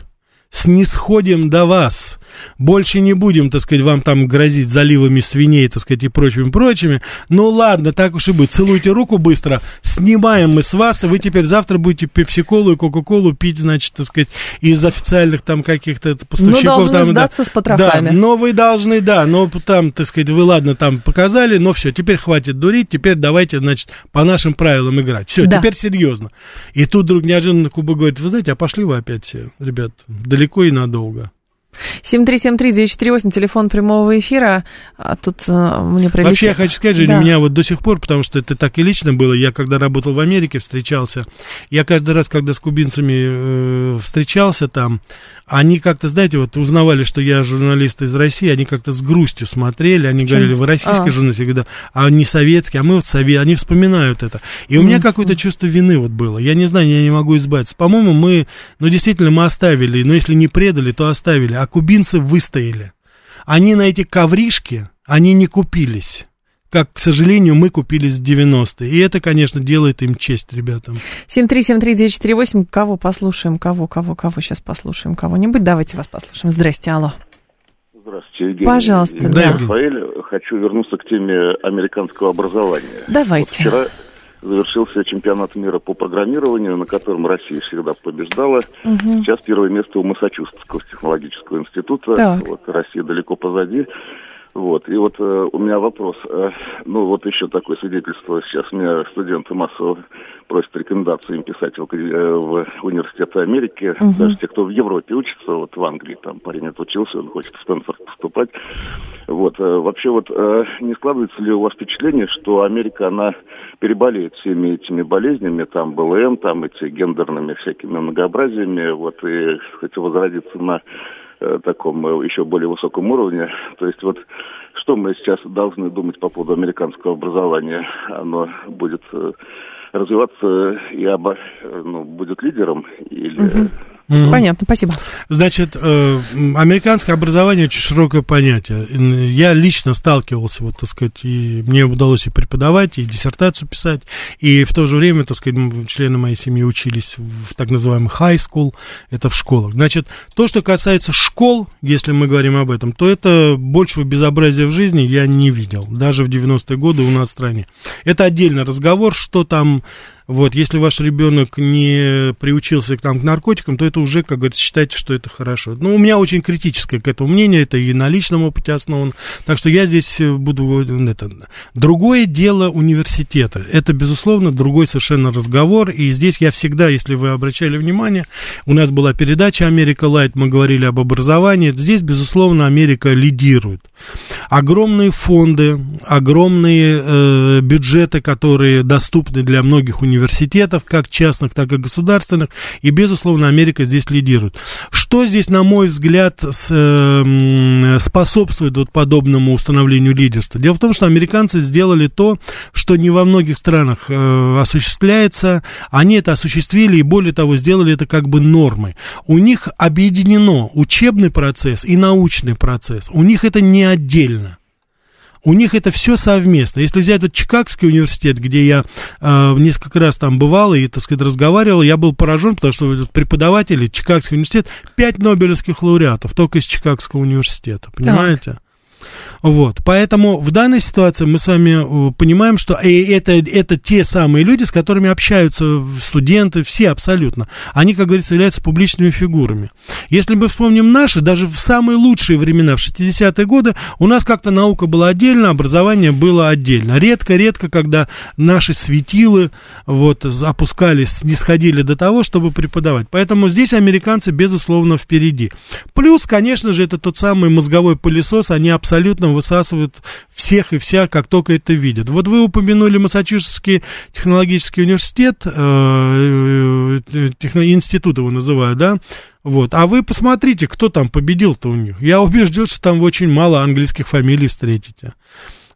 снисходим до вас. Больше не будем, так сказать, вам там грозить заливами свиней, так сказать, и прочими, прочими. Ну ладно, так уж и быть. Целуйте руку быстро, снимаем мы с вас, и вы теперь завтра будете пепси-колу и кока-колу пить, значит, так сказать, из официальных там каких-то поставщиков. Но должны там, сдаться да, с потрохами. Да, но вы должны, да, но там, так сказать, вы, ладно, там показали, но все, теперь хватит дурить, теперь давайте, значит, по нашим правилам играть. Все, да. теперь серьезно. И тут вдруг неожиданно Куба говорит, вы знаете, а пошли вы опять все, ребят, далеко и надолго. 7373948, телефон прямого эфира. А тут а, мне прилетело. Вообще, я хочу сказать, Женя, да. у меня вот до сих пор, потому что это так и лично было, я когда работал в Америке, встречался, я каждый раз, когда с кубинцами э, встречался там, они как-то, знаете, вот узнавали, что я журналист из России, они как-то с грустью смотрели, они Чем? говорили, вы российский а. журналист, я говорю, да, а не советский, а мы вот совет, они вспоминают это. И у меня какое-то чувство вины вот было, я не знаю, я не могу избавиться. По-моему, мы, ну, действительно, мы оставили, но если не предали, то оставили, а кубинцы выстояли. Они на эти ковришки, они не купились как, к сожалению, мы купились в 90-е. И это, конечно, делает им честь ребятам. 7373948, кого послушаем, кого, кого, кого сейчас послушаем, кого-нибудь. Давайте вас послушаем. Здрасте, алло. Здравствуйте, Евгений. Пожалуйста, Я да. Рафаэль, хочу вернуться к теме американского образования. Давайте. Вот вчера завершился чемпионат мира по программированию, на котором Россия всегда побеждала. Угу. Сейчас первое место у Массачусетского технологического института. Так. Вот Россия далеко позади. Вот. И вот э, у меня вопрос. Э, ну, вот еще такое свидетельство. Сейчас меня студенты массово просят рекомендации им писать в, э, в университеты Америки. Угу. Даже те, кто в Европе учится, вот в Англии, там парень отучился, он хочет в Стэнфорд поступать. Вот. Э, вообще вот э, не складывается ли у вас впечатление, что Америка, она переболеет всеми этими болезнями, там БЛМ, там эти гендерными всякими многообразиями, вот, и хотел возродиться на таком э, еще более высоком уровне. То есть вот что мы сейчас должны думать по поводу американского образования? Оно будет э, развиваться и оба, ну, будет лидером или... Угу. Mm-hmm. Понятно, спасибо. Значит, э, американское образование очень широкое понятие. Я лично сталкивался, вот, так сказать, и мне удалось и преподавать, и диссертацию писать, и в то же время, так сказать, члены моей семьи учились в так называемый high school, это в школах. Значит, то, что касается школ, если мы говорим об этом, то это большего безобразия в жизни я не видел, даже в 90-е годы у нас в стране. Это отдельный разговор, что там вот, если ваш ребенок не приучился к, там, к наркотикам, то это уже, как говорится, считайте, что это хорошо. Ну, у меня очень критическое к этому мнение, это и на личном опыте основано. Так что я здесь э, буду... Это, другое дело университета. Это, безусловно, другой совершенно разговор. И здесь я всегда, если вы обращали внимание, у нас была передача «Америка Лайт», мы говорили об образовании. Здесь, безусловно, Америка лидирует. Огромные фонды, огромные э, бюджеты, которые доступны для многих университетов, университетов, как частных, так и государственных, и, безусловно, Америка здесь лидирует. Что здесь, на мой взгляд, с, э, способствует вот подобному установлению лидерства? Дело в том, что американцы сделали то, что не во многих странах э, осуществляется, они это осуществили и, более того, сделали это как бы нормой. У них объединено учебный процесс и научный процесс, у них это не отдельно. У них это все совместно. Если взять вот Чикагский университет, где я э, несколько раз там бывал и, так сказать, разговаривал, я был поражен, потому что преподаватели Чикагский университет, пять нобелевских лауреатов только из Чикагского университета, понимаете? Так. Вот, поэтому в данной ситуации мы с вами э, понимаем, что и это, это те самые люди, с которыми общаются студенты, все абсолютно. Они, как говорится, являются публичными фигурами. Если мы вспомним наши, даже в самые лучшие времена, в 60-е годы, у нас как-то наука была отдельно, образование было отдельно. Редко-редко, когда наши светилы вот, опускались, не сходили до того, чтобы преподавать. Поэтому здесь американцы, безусловно, впереди. Плюс, конечно же, это тот самый мозговой пылесос, они абсолютно абсолютно высасывают всех и вся, как только это видят. Вот вы упомянули Массачусетский технологический университет, э, э, техно, институт его называют, да? Вот. А вы посмотрите, кто там победил-то у них. Я убежден, что там очень мало английских фамилий встретите.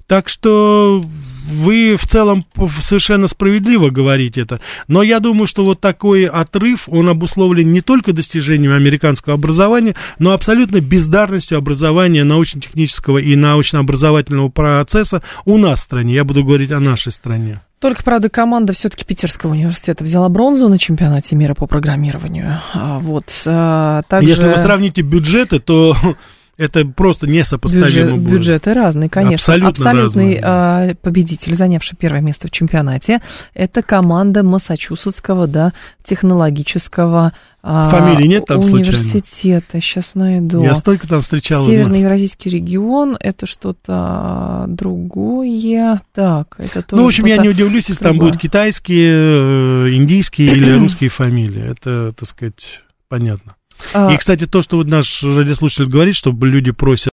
Так что вы в целом совершенно справедливо говорите это. Но я думаю, что вот такой отрыв, он обусловлен не только достижением американского образования, но абсолютно бездарностью образования научно-технического и научно-образовательного процесса у нас в стране. Я буду говорить о нашей стране. Только, правда, команда все-таки Питерского университета взяла бронзу на чемпионате мира по программированию. А вот, а, также... Если вы сравните бюджеты, то это просто несопоставимо Бюджет, будет. Бюджеты разные, конечно. Абсолютно Абсолютный разные. победитель, занявший первое место в чемпионате, это команда Массачусетского, да, технологического а, Фамилии нет там университета. Случайно? Сейчас найду. Я столько там встречал. Северный Евразийский регион, это что-то другое. Так, это тоже Ну, в общем, я не удивлюсь, если там будут китайские, э, индийские или русские фамилии. Это, так сказать, понятно. А... И, кстати, то, что вот наш радиослушатель говорит, что люди просят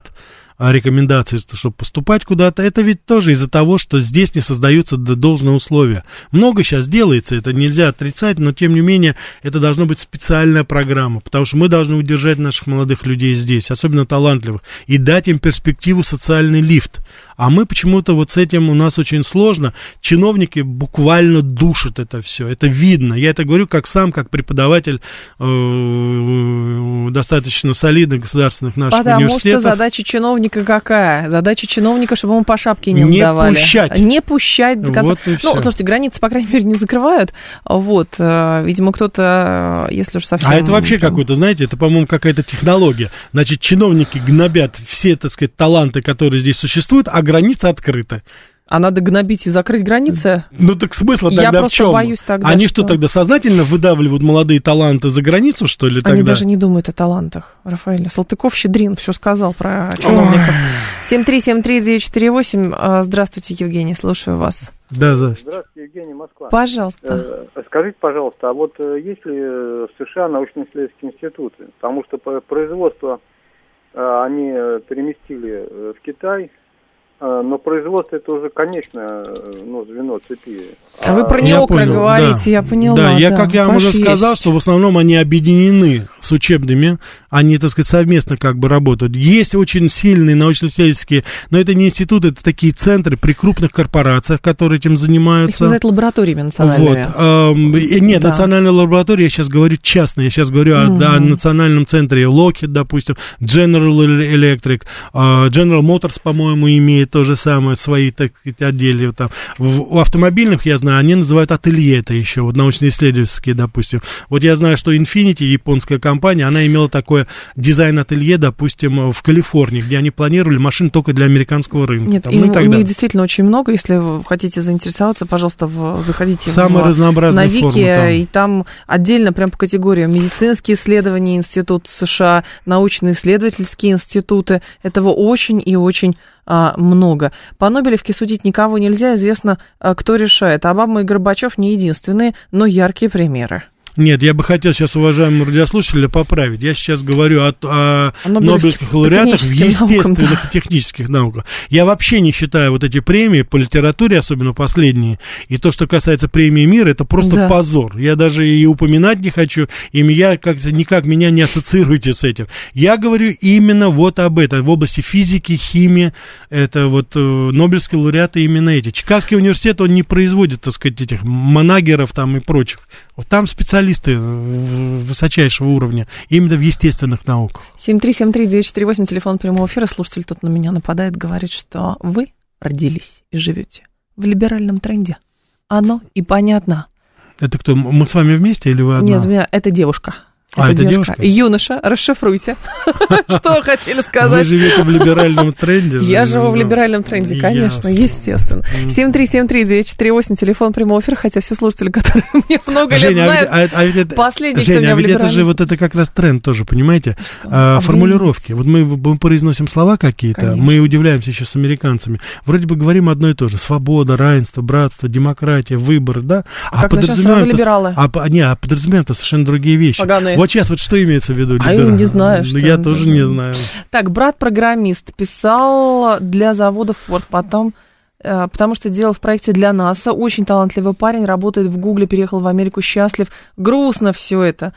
рекомендации, чтобы поступать куда-то, это ведь тоже из-за того, что здесь не создаются должные условия. Много сейчас делается, это нельзя отрицать, но тем не менее это должна быть специальная программа, потому что мы должны удержать наших молодых людей здесь, особенно талантливых, и дать им перспективу социальный лифт. А мы почему-то вот с этим у нас очень сложно. Чиновники буквально душат это все. Это видно. Я это говорю как сам, как преподаватель э, достаточно солидных государственных наших Потому университетов. Потому что задача чиновника какая? Задача чиновника, чтобы ему по шапке не, не давали. пущать. Не пущать до конца. Вот ну, все. слушайте, границы, по крайней мере, не закрывают. Вот. Э, видимо, кто-то, если уж совсем... А это вообще там... какой-то, знаете, это, по-моему, какая-то технология. Значит, чиновники гнобят все, так сказать, таланты, которые здесь существуют, а граница открыта. А надо гнобить и закрыть границы? Ну так смысл тогда Я в чем? боюсь тогда, Они что... что тогда сознательно выдавливают молодые таланты за границу, что ли, тогда? Они даже не думают о талантах, Рафаэль. Салтыков-Щедрин все сказал про чиновников. 7373948. А, здравствуйте, Евгений, слушаю вас. Да, здравствуйте. Здравствуйте, Евгений, Москва. Пожалуйста. Э, скажите, пожалуйста, а вот э, есть ли в США научно-исследовательские институты? Потому что производство э, они переместили в Китай, а, но производство это уже конечное ну, звено цепи. А, а вы про неокры говорите, да. я поняла. Да, я, да, как я вам уже сказал, что в основном они объединены с учебными, они, так сказать, совместно как бы работают. Есть очень сильные научно-исследовательские, но это не институты, это такие центры при крупных корпорациях, которые этим занимаются. Их называют лабораториями национальными. Вот, эм, нет, да. национальная лаборатория, я сейчас говорю частная, я сейчас говорю угу. о, о национальном центре Lockheed, допустим, General Electric, uh, General Motors, по-моему, имеет то же самое, свои, так сказать, отдельные. Там. В, у автомобильных, я знаю, они называют ателье это еще, вот научно-исследовательские, допустим. Вот я знаю, что Infinity, японская компания, она имела такое дизайн-ателье, допустим, в Калифорнии, где они планировали машины только для американского рынка. Нет, там, и, ну, и у них действительно очень много. Если вы хотите заинтересоваться, пожалуйста, в, заходите Самые в, разнообразные на Вики, там. и там отдельно прям по категориям медицинские исследования Институт США, научно-исследовательские институты. Этого очень и очень много. По Нобелевке судить никого нельзя, известно, а, кто решает. Обама и Горбачев не единственные, но яркие примеры. Нет, я бы хотел сейчас уважаемому радиослушателя поправить. Я сейчас говорю о, о, о Нобелевских лауреатах в естественных наукам, да. и технических науках. Я вообще не считаю вот эти премии по литературе, особенно последние, и то, что касается премии мира, это просто да. позор. Я даже и упоминать не хочу, и я как никак меня не ассоциируйте с этим. Я говорю именно вот об этом, в области физики, химии, это вот э, Нобелевские лауреаты именно эти. Чикагский университет, он не производит, так сказать, этих манагеров там и прочих. Вот там специалисты высочайшего уровня, именно в естественных науках. 7373948, телефон прямого эфира. Слушатель тут на меня нападает, говорит, что вы родились и живете в либеральном тренде. Оно и понятно. Это кто? Мы с вами вместе или вы одна? Нет, это девушка. А, это девушка? Юноша, расшифруйте. Что хотели сказать? Вы живете в либеральном тренде? Я живу в либеральном тренде, конечно, естественно. 7373948, телефон прямого эфира, хотя все слушатели, которые мне много лет а знают, а последний, кто меня в это же вот это как раз тренд тоже, понимаете? А, формулировки. Вот мы произносим слова какие-то, мы удивляемся еще с американцами. Вроде бы говорим одно и то же. Свобода, равенство, братство, демократия, выборы, да? А подразумеваем... либералы. Не, а подразумеваем совершенно другие вещи. Поганые. Вот сейчас вот что имеется в виду? А я не знаю, ну, что Я тоже не знаю. Так, брат-программист писал для завода Ford, потом э, потому что делал в проекте для НАСА. Очень талантливый парень, работает в Гугле, переехал в Америку, счастлив. Грустно все это,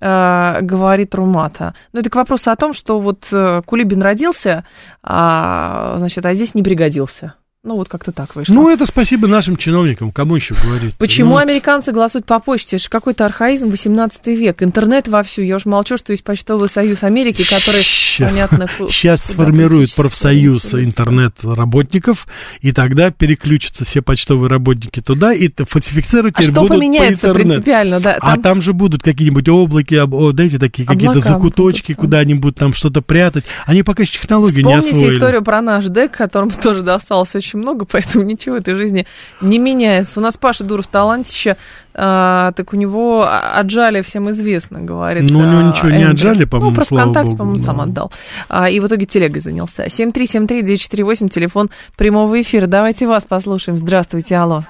э, говорит Румата. Но это к вопросу о том, что вот э, Кулибин родился, а, значит, а здесь не пригодился. Ну, вот как-то так вышло. Ну, это спасибо нашим чиновникам. Кому еще говорить? Почему ну, американцы голосуют по почте? Это же какой-то архаизм 18 век. Интернет вовсю. Я уж молчу, что есть почтовый союз Америки, который, Ща, понятно... Сейчас сформируют профсоюз интернет-работников, и тогда переключатся все почтовые работники туда, и фальсифицировать а что будут поменяется по принципиально? Да, а там... А там же будут какие-нибудь облаки, знаете, такие какие-то закуточки, куда-нибудь там что-то прятать. Они пока еще технологии не освоили. Вспомните историю про наш ДЭК, которому тоже досталось очень очень много, поэтому ничего в этой жизни не меняется. У нас Паша Дуров талантище, а, так у него отжали, всем известно, говорит. Ну, у него ничего Эндер. не отжали, по-моему, Ну, про ВКонтакте, по-моему, да. сам отдал. А, и в итоге телегой занялся. 7373948, телефон прямого эфира. Давайте вас послушаем. Здравствуйте, алло.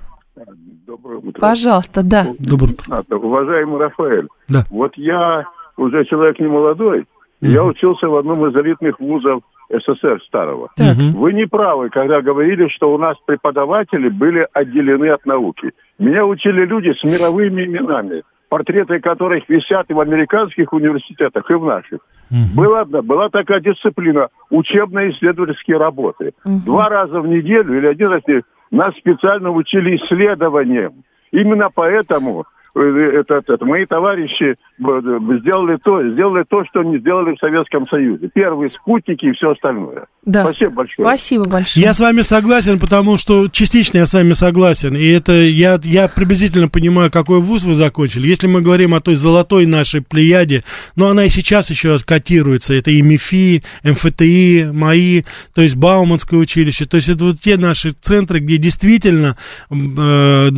Доброе утро. Пожалуйста, да. Доброе утро. Уважаемый Рафаэль, да. вот я уже человек не молодой, mm-hmm. я учился в одном из элитных вузов СССР старого. Так. Вы не правы, когда говорили, что у нас преподаватели были отделены от науки. Меня учили люди с мировыми именами, портреты которых висят и в американских университетах, и в наших. Угу. Была, была такая дисциплина учебно-исследовательские работы. Угу. Два раза в неделю или один раз в неделю нас специально учили исследованием. Именно поэтому это, это, мои товарищи сделали то, сделали то, что не сделали в Советском Союзе. Первые спутники и все остальное. Да. Спасибо большое. Спасибо большое. Я с вами согласен, потому что частично я с вами согласен. И это я, я приблизительно понимаю, какой вуз вы закончили. Если мы говорим о той золотой нашей плеяде, но она и сейчас еще котируется. Это и МИФИ, МФТИ, МАИ, то есть Бауманское училище. То есть это вот те наши центры, где действительно э,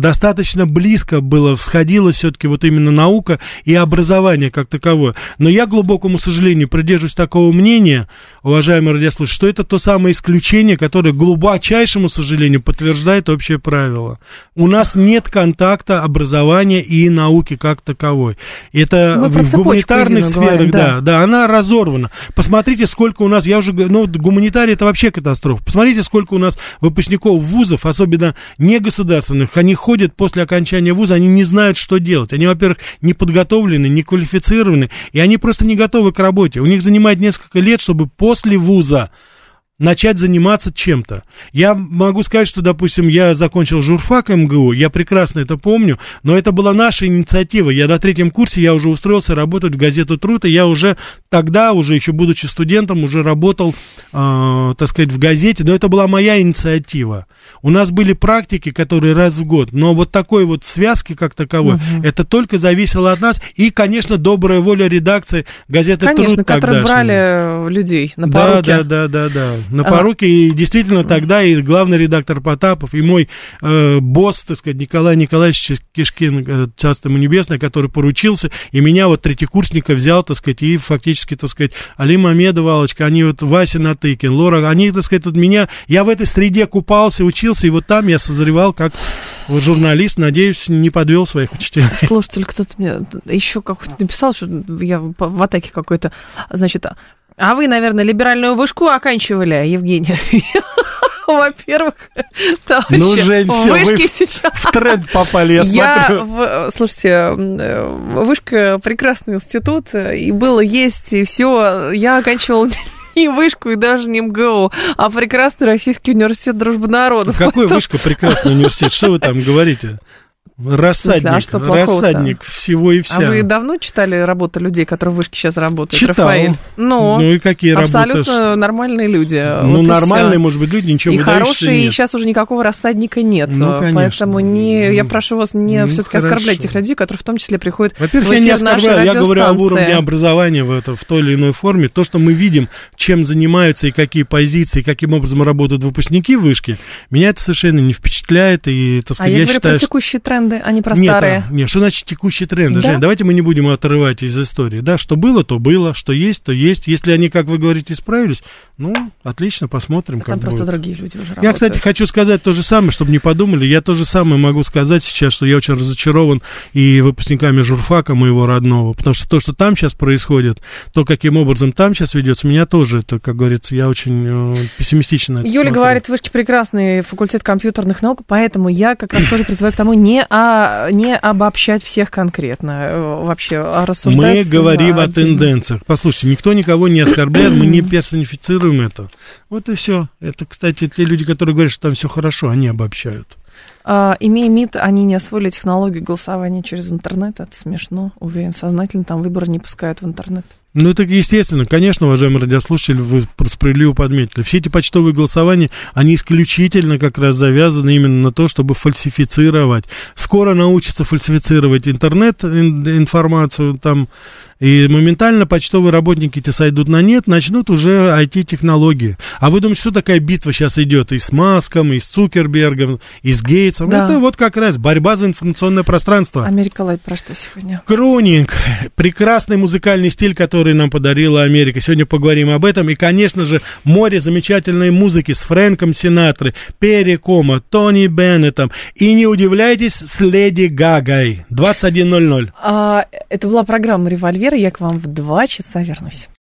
достаточно близко было сходилась все-таки вот именно наука и образование как таковое. Но я, глубокому сожалению, придерживаюсь такого мнения, уважаемые радиослушатели, что это то самое исключение, которое, глубочайшему сожалению, подтверждает общее правило. У нас нет контакта образования и науки как таковой. Это Мы в гуманитарных сферах, говорим, да. да, да, она разорвана. Посмотрите, сколько у нас, я уже говорю, ну, гуманитарий это вообще катастрофа. Посмотрите, сколько у нас выпускников вузов, особенно негосударственных, они ходят после окончания вуза, они не знают, что делать. Они, во-первых, не подготовлены, не квалифицированы, и они просто не готовы к работе. У них занимает несколько лет, чтобы после вуза начать заниматься чем-то. Я могу сказать, что, допустим, я закончил журфак МГУ, я прекрасно это помню, но это была наша инициатива. Я на третьем курсе, я уже устроился работать в газету «Труд», и я уже тогда, уже еще будучи студентом, уже работал, э, так сказать, в газете, но это была моя инициатива. У нас были практики, которые раз в год, но вот такой вот связки как таковой, угу. это только зависело от нас, и, конечно, добрая воля редакции газеты конечно, «Труд» Конечно, которые брали людей на поруки. Да, да, да, да, да на поруки, и действительно тогда и главный редактор Потапов, и мой э, босс, так сказать, Николай Николаевич Кишкин, э, часто ему небесное, который поручился, и меня вот третьекурсника взял, так сказать, и фактически, так сказать, Али Мамедова, Алочка, они вот Вася Натыкин, Лора, они, так сказать, вот меня, я в этой среде купался, учился, и вот там я созревал как вот журналист, надеюсь, не подвел своих учителей. Слушатель, кто-то мне еще как-то написал, что я в атаке какой-то, значит, а вы, наверное, либеральную вышку оканчивали, Евгения? Во-первых, товарищи, ну, Жень, все, вышки сейчас... в тренд попали, я, я смотрю. В, слушайте, вышка прекрасный институт, и было, есть, и все. Я оканчивала и вышку, и даже не МГУ, а прекрасный Российский университет дружбы народов. Какой вышка прекрасный университет? Что вы там говорите? Рассадник, а что рассадник всего и вся. А вы давно читали работы людей, которые в вышке сейчас работают? Читал. Рафаэль? Ну, ну и какие абсолютно работы? Абсолютно нормальные люди. Ну, вот нормальные, может быть, люди, ничего И хорошие, нет. и сейчас уже никакого рассадника нет. Ну, конечно. Поэтому не, я прошу вас не ну, все-таки оскорблять тех людей, которые в том числе приходят Во-первых, я не оскорбляю, я говорю об уровне образования в, это, в той или иной форме. То, что мы видим, чем занимаются и какие позиции, каким образом работают выпускники вышки, меня это совершенно не впечатляет. И, так сказать, а я, я говорю считаю, про текущие тренды, а не про старые. Нет, нет, что значит текущий тренд? Да? Жень, давайте мы не будем отрывать из истории. Да, что было, то было, что есть, то есть. Если они, как вы говорите, исправились, ну, отлично, посмотрим, а как там будет. просто другие люди уже Я, кстати, хочу сказать то же самое, чтобы не подумали. Я то же самое могу сказать сейчас, что я очень разочарован и выпускниками журфака моего родного, потому что то, что там сейчас происходит, то, каким образом там сейчас ведется, меня тоже, это, как говорится, я очень э, пессимистично Юля смотрю. говорит, вышки прекрасный факультет компьютерных наук, поэтому я как раз тоже призываю к тому не, а, не обобщать всех конкретно, э, вообще а рассуждать. Мы говорим о тенденциях. Послушайте, никто никого не оскорбляет, мы не персонифицируем это. Вот и все. Это, кстати, те люди, которые говорят, что там все хорошо, они обобщают. А, имея МИД, они не освоили технологию голосования через интернет. Это смешно. Уверен, сознательно там выборы не пускают в интернет. Ну, это естественно. Конечно, уважаемые радиослушатели, вы справедливо подметили. Все эти почтовые голосования, они исключительно как раз завязаны именно на то, чтобы фальсифицировать. Скоро научатся фальсифицировать интернет-информацию там, и моментально почтовые работники эти сойдут на нет, начнут уже IT-технологии. А вы думаете, что такая битва сейчас идет и с Маском, и с Цукербергом, и с Гейтсом? Да. Это вот как раз борьба за информационное пространство. Америка Лайт про что сегодня? Кронинг. Прекрасный музыкальный стиль, который нам подарила Америка. Сегодня поговорим об этом. И, конечно же, море замечательной музыки с Фрэнком Синатрой, Перри Кома, Тони Беннетом. И не удивляйтесь с Леди Гагой. 21.00. А, это была программа «Револьвер» Я к вам в два часа вернусь.